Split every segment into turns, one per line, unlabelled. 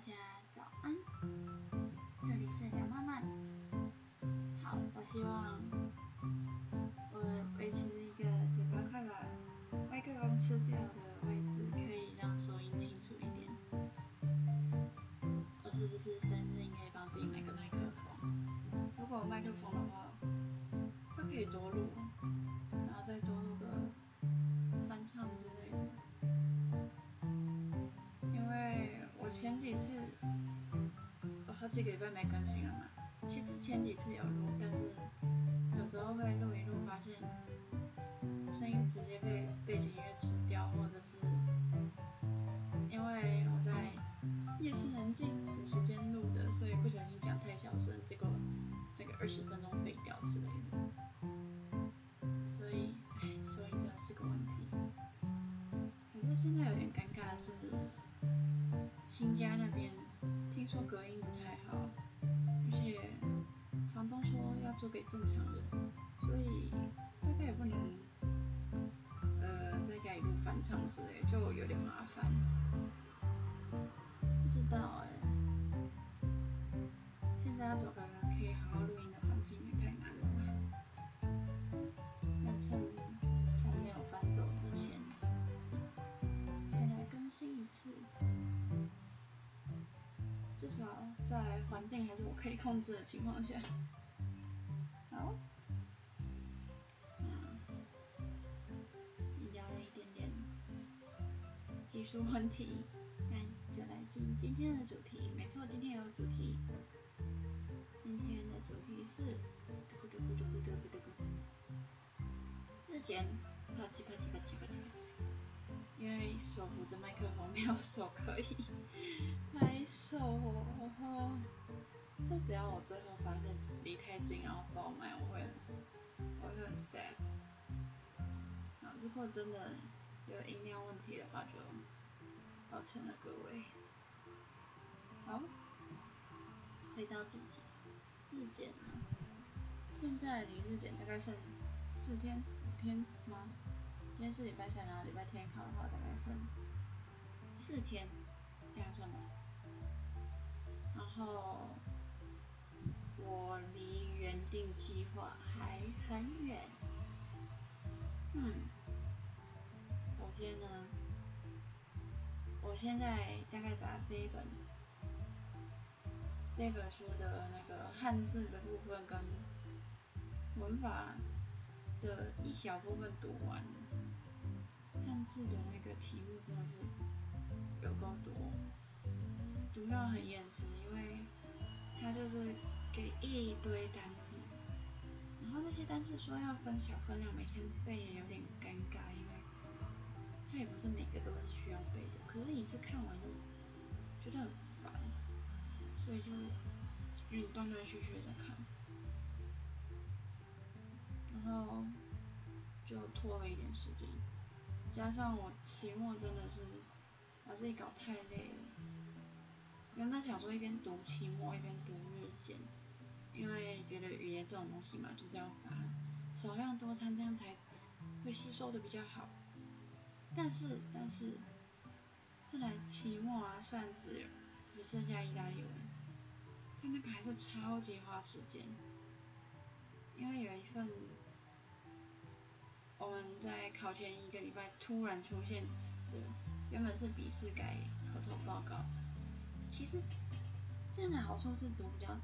大家早安，这里是梁妈妈。好，我希望我维持一个嘴巴快把麦克风吃掉的位置，可以让收音清楚一点。我是不是生日应该帮自己买个麦克风？如果有麦克风的话，就可以多录，几次，我好几个礼拜没更新了嘛。其实前几次有录，但是有时候会录一录，发现声音直接被背景音乐吃掉，或者是因为我在夜深人静的时间录的，所以不小心讲太小声，结果这个二十分钟废掉之类的。所以，唉，收音真的是个问题。可是现在有点尴尬的是，新家那边听说隔音不太好，而且房东说要租给正常人，所以大概也不能呃在家里录翻唱之类，就有点麻烦。在环境还是我可以控制的情况下。好，嗯，聊了一点点技术问题，那就来进今天的主题。没错，今天有主题。今天的主题是嘟咕嘟咕嘟咕嘟咕嘟咕。日检，啪叽啪叽啪叽啪叽啪叽。因为手扶着麦克风，没有手可以拍手哦。就不要我最后发现离太近，然后爆麦，我会很，我会很 sad。啊，如果真的有音量问题的话，就抱歉了各位。好，回到主题，日检呢？现在离日检大概剩四天、五天吗？今天是礼拜三，然后礼拜天考的话，大概剩四天，这样算吗？然后我离原定计划还很远。嗯，首先呢，我现在大概把这一本这本书的那个汉字的部分跟文法的一小部分读完。汉字的那个题目真的是有够多，读到很厌世，因为它就是给一堆单字，然后那些单词说要分小分量，每天背也有点尴尬，因为它也不是每个都是需要背的，可是一次看完就觉得很烦，所以就有点断断续续的在看，然后就拖了一点时间。加上我期末真的是把自己搞太累了，原本想说一边读期末一边读日检，因为觉得语言这种东西嘛，就是要把少量多餐，这样才会吸收的比较好。但是但是后来期末啊，虽然只只剩下意大利文，但那个还是超级花时间，因为有一份。我们在考前一个礼拜突然出现的，原本是笔试改口头报告，其实这样的好处是读比较，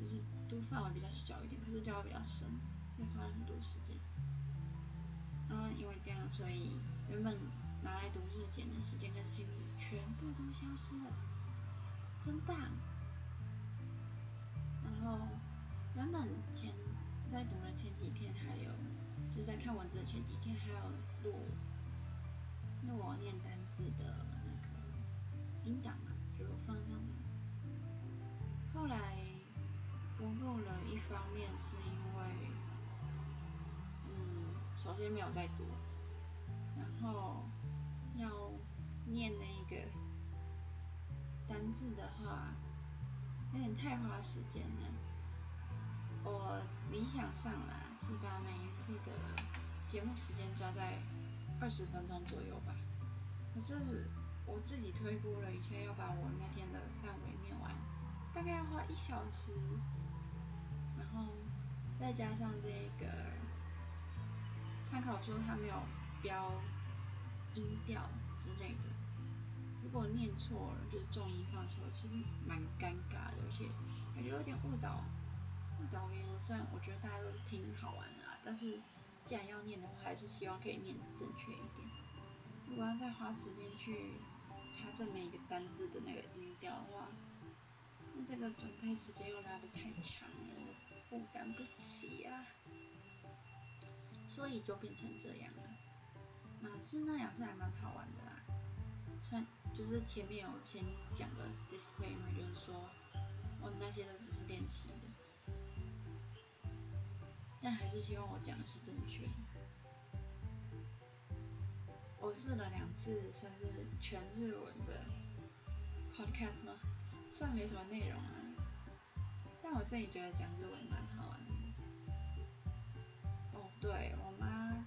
就是读范围比较小一点，可是教的比较深，所以花了很多时间。然后因为这样，所以原本拿来读日检的时间跟心力全部都消失了，真棒！然后原本前在读的前几天还有。就在看文字的前几天，还有录录我念单字的那个音档嘛，就放上面。后来不录了，一方面是因为，嗯，首先没有在读，然后要念那个单字的话，有点太花时间了。我理想上啦，是把每一次的节目时间抓在二十分钟左右吧。可是我自己推估了一下，要把我那天的范围念完，大概要花一小时，然后再加上这个参考书，它没有标音调之类的，如果念错了，就是重音放错，其实蛮尴尬的，而且感觉有点误导误导别人。虽然我觉得大家都是听好玩的啦，但是既然要念的话，还是希望可以念正确一点。如果要再花时间去查证每一个单字的那个音调的话，那这个准备时间又拉得太长了，我负担不起啊。所以就变成这样了。马刺那两次还蛮好玩的啦，算就是前面有先讲的 disclaimer，就是说我那些都只是练习的，但还是希望我讲的是正确的。我试了两次，算是全日文的 podcast 吗？算没什么内容啊，但我自己觉得讲日文蛮好玩的。哦，对我妈，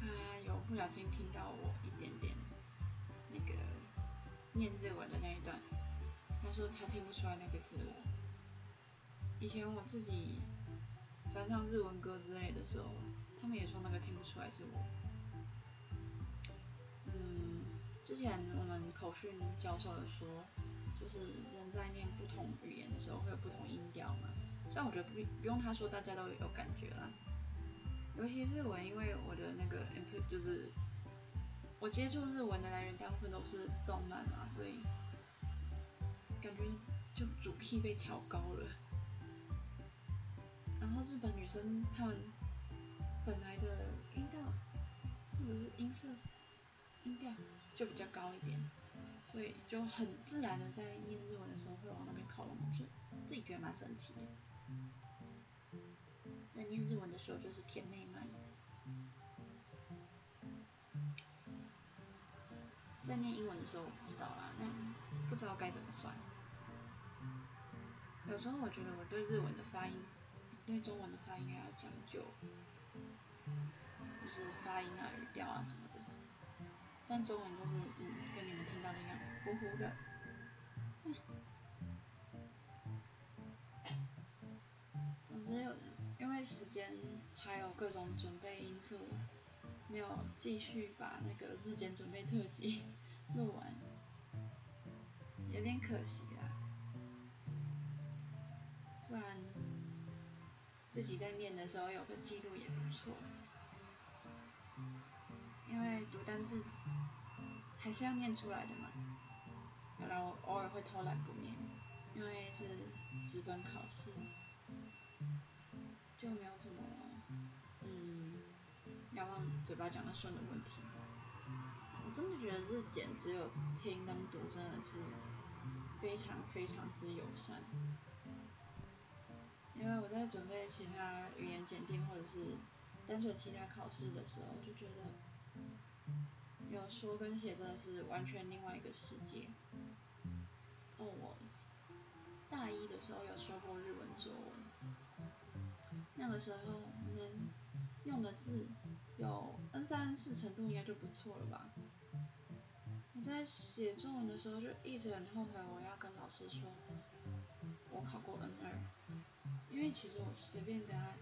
她有不小心听到我一点点那个念日文的那一段，她说她听不出来那个字。以前我自己翻唱日文歌之类的时候，他们也说那个听不出来是我。嗯之前我们口训教授有说，就是人在念不同语言的时候会有不同音调嘛。虽然我觉得不不用他说，大家都有感觉啦。尤其日文，因为我的那个 input 就是我接触日文的来源大部分都是动漫嘛，所以感觉就主 key 被调高了。然后日本女生她们本来的音调或者是音色。音调就比较高一点，所以就很自然的在念日文的时候会往那边靠拢，就自己觉得蛮神奇的。在念日文的时候就是甜妹慢，在念英文的时候我不知道啦，那不知道该怎么算。有时候我觉得我对日文的发音，因为中文的发音还要讲究，就是发音啊、语调啊什么的。但中文就是嗯，跟你们听到的一样，糊糊的。总之有，因为时间还有各种准备因素，没有继续把那个日间准备特辑 录完，有点可惜啦。不然自己在念的时候有个记录也不错。因为读单字还是要念出来的嘛，然后偶尔会偷懒不念，因为是直本考试，就没有什么嗯要让嘴巴讲的顺的问题。我真的觉得日检只有听跟读真的是非常非常之友善，因为我在准备其他语言检定或者是单纯其他考试的时候，就觉得。有说跟写真的是完全另外一个世界。哦，我大一的时候有说过日文作文，那个时候能用的字有 N 三 N 四程度应该就不错了吧。我在写作文的时候就一直很后悔我要跟老师说，我考过 N 二，因为其实我随便跟他，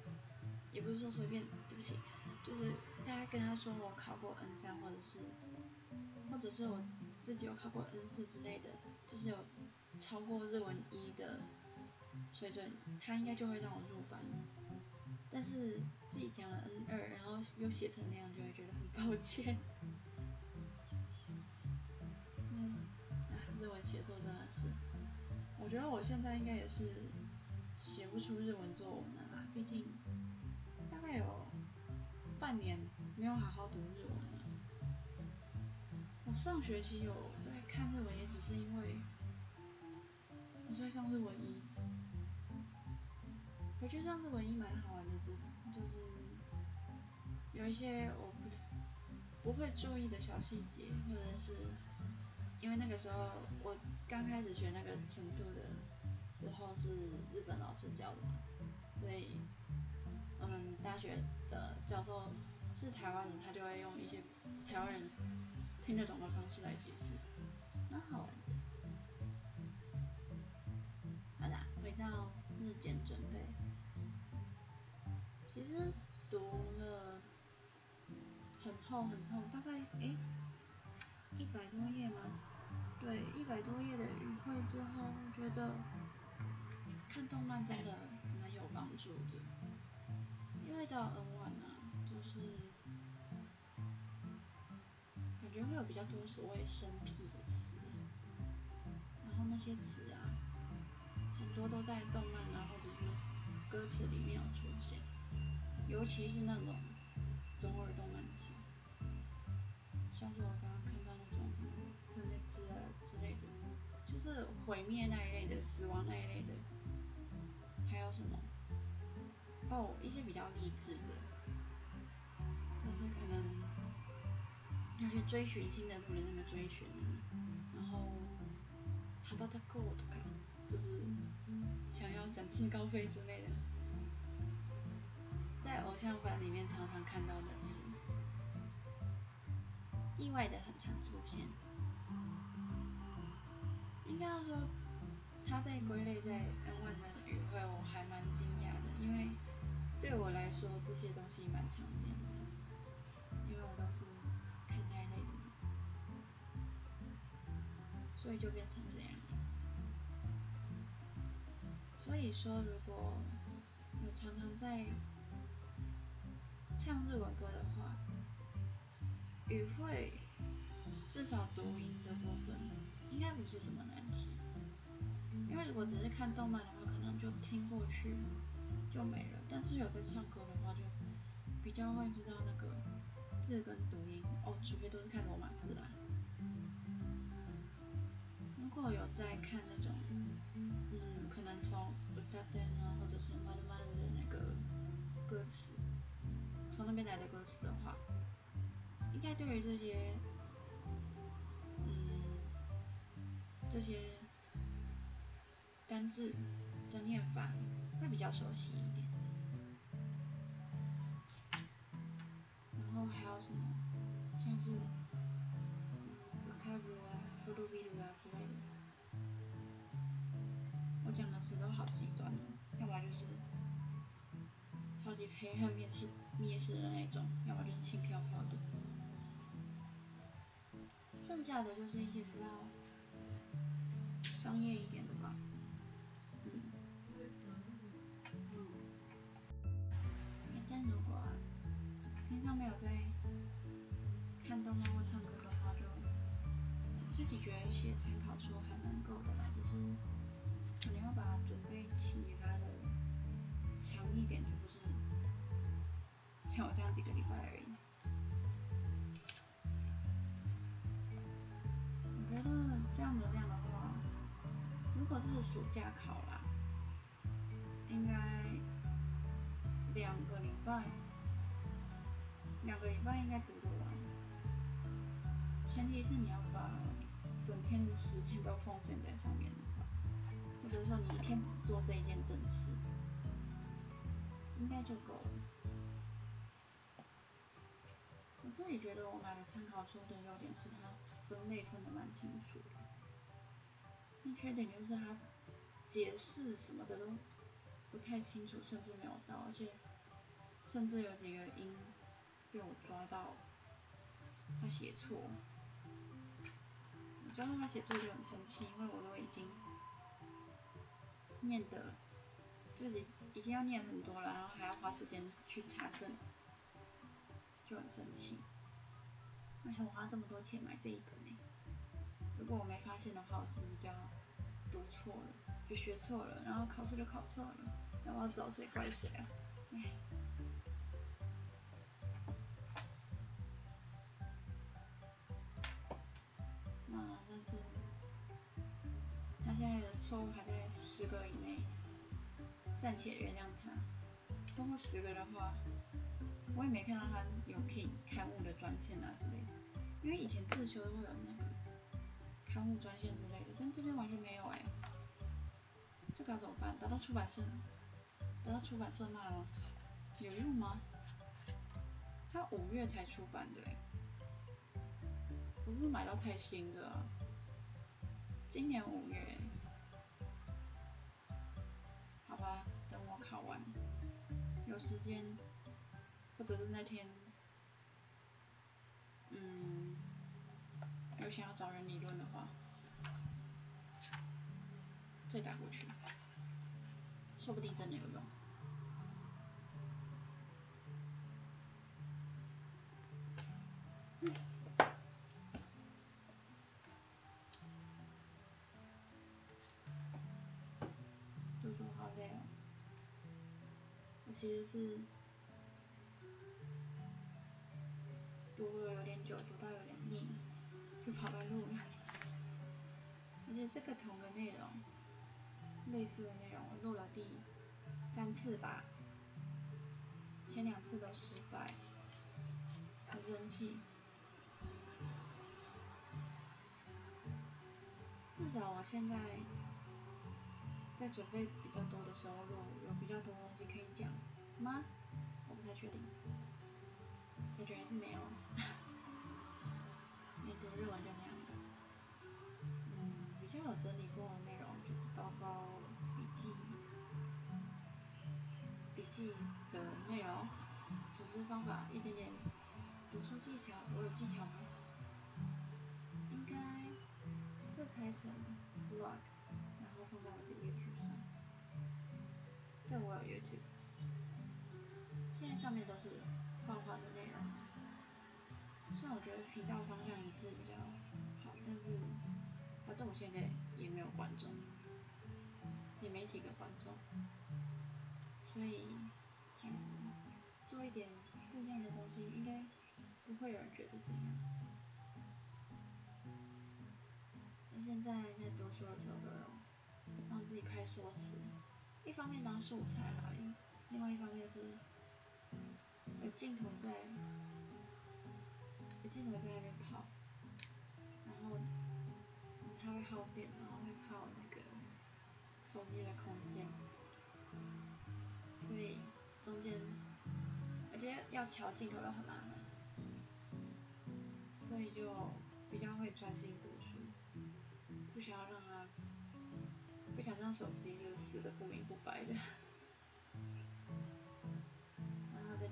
也不是说随便，对不起。就是大家跟他说我考过 N 三或者是，或者是我自己有考过 N 四之类的，就是有超过日文一的水准，他应该就会让我入班。但是自己讲了 N 二，然后又写成那样，就会觉得很抱歉。嗯，啊，日文写作真的是，我觉得我现在应该也是写不出日文作文了啦，毕竟大概有。半年没有好好读日文了。我上学期有在看日文，也只是因为我在上日文一。我觉得上日文一蛮好玩的，就就是有一些我不不会注意的小细节，或者是因为那个时候我刚开始学那个程度的之后是日本老师教的，所以。我们大学的教授是台湾人，他就会用一些台湾人听得懂的方式来解释，蛮好玩的。好啦，回到日检准备，其实读了很厚很厚，大概诶一百多页吗？对，一百多页的语汇之后，觉得看动漫真的蛮有帮助的，因为到 N 万啊，就是感觉会有比较多所谓生僻的词，然后那些词啊，很多都在动漫啊或者是歌词里面有出现，尤其是那种中二动漫的词，像是我刚刚看到那种什么分裂之啊之类的，就是毁灭那一类的，死亡那一类的，还有什么？哦，一些比较励志的，就是可能要去追寻新的路的那个追寻啊，然后哈巴塔克とか，就是想要展翅高飞之类的，在偶像番里面常常看到的是，意外的很常出现。应该要说，它被归类在 N 万的语汇，我还蛮惊讶的，因为对我来说这些东西蛮常见的，因为我都是看那类的，所以就变成这样。所以说，如果我常常在唱日文歌的话，语汇至少读音的部分应该不是什么难，因为如果只是看动漫的话，可能就听过去就没了。但是有在唱歌的话，就比较会知道那个字跟读音哦，除非都是看罗马字啦。如果有在看那种，嗯，可能从歌单啊，或者是马鲁马鲁的那个歌词，从那边来的歌词的话，应该对于这些，嗯，这些单字的念法会比较熟悉一点。然后还有什么，像是马卡布啊、呼噜比鲁啊之类的，我讲的词都好极端哦，要么就是超级黑暗面试面试的那种，要么就是轻飘飘的。剩下的就是一些比较商业一平常没有在看动漫或唱歌的话，就自己觉得写参考书还蛮够的啦，只是可能要把准备起来的强一点，就不是像我这样几个礼拜而已。我觉得这样的量的话，如果是暑假考啦，应该两个礼拜，两个礼拜应该读得完。前提是你要把整天的时间都奉献在上面的话，或者说你一天只做这一件正事，应该就够了。我自己觉得我买的参考书的优点是它分类分的蛮清楚的，那缺点就是它解释什么的都不太清楚，甚至没有到，而且甚至有几个音被我抓到他写错，我抓到他写错就很生气，因为我都已经念的，就是已经要念很多了，然后还要花时间去查证。就很生气，而且我花这么多钱买这一本呢，如果我没发现的话，我是不是就要读错了，就学错了，然后考试就考错了，那我要找谁怪谁啊？唉。是他现在的错误还在十个以内，暂且原谅他，超过十个的话。我也没看到他有可以刊物的专线啊之类的，因为以前自修都会有那个刊物专线之类的，但这边完全没有哎，这该怎么办？打到出版社，打到出版社骂吗？有用吗？他五月才出版的哎，我不是买到太新的啊，今年五月，好吧，等我考完，有时间，或者是那天，嗯，有想要找人理论的话，再打过去，说不定真的有用。其实是读了有点久，读到有点腻，就跑来录了。而且这个同个内容，类似的内容，我录了第三次吧，前两次都失败，很生气。至少我现在在准备比较多的时候录，有比较多东西可以讲吗？我不太确定，感觉还是没有。你读日文就那样的。嗯，比较有整理过的内容就是包括笔记、笔记的内容、组织方法、一点点读书技巧，我有技巧吗？应该会拍成 vlog，然后放在我的 YouTube 上。但，我有 YouTube。现在上面都是画画的内容。虽然我觉得频道方向一致比较好，但是反正我现在也没有观众，也没几个观众，所以想做一点不一样的东西，应该不会有人觉得怎样。那现在在读书的时候都有让自己拍说辞，一方面当素材而已另外一方面是有镜头在，有镜头在那边跑，然后它会耗电，然后会耗那个手机的空间，所以中间而且要调镜头又很麻烦，所以就比较会专心读书，不想要让它，不想让手机就是死的不明不白的，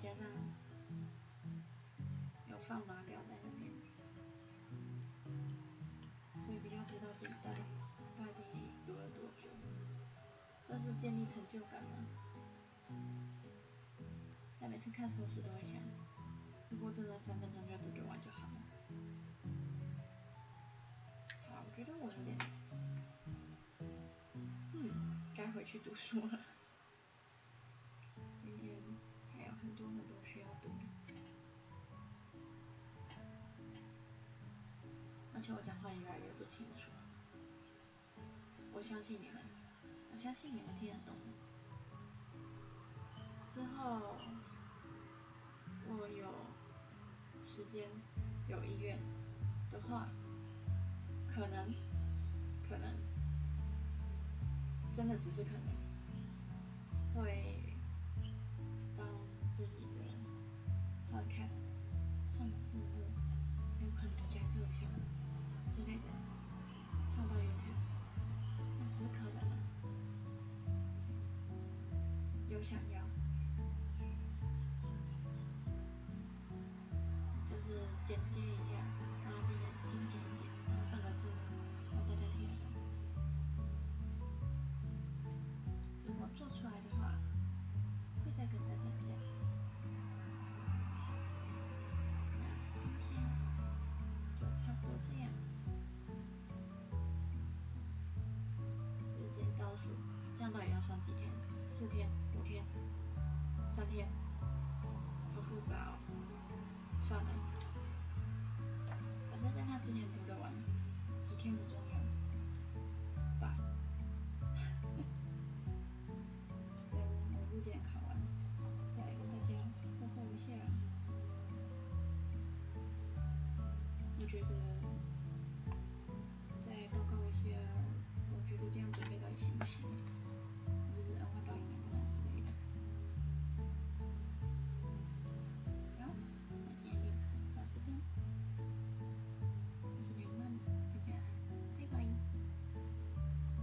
加上有放码表在那边，所以比较知道自己到底到底读了多久，算是建立成就感了。但每次看书时都会想，如果真的三分钟就读得完就好了。好，我觉得我有点，嗯，该回去读书了。而且我讲话也越来越不清楚。我相信你们，我相信你们听得懂。之后我有时间有意愿的话，可能可能真的只是可能会帮自己的 podcast 上字幕，有可能加特效之类的放到 YouTube，那只是可能啊，有想要。算了，反正在那之前读的完，几天不中。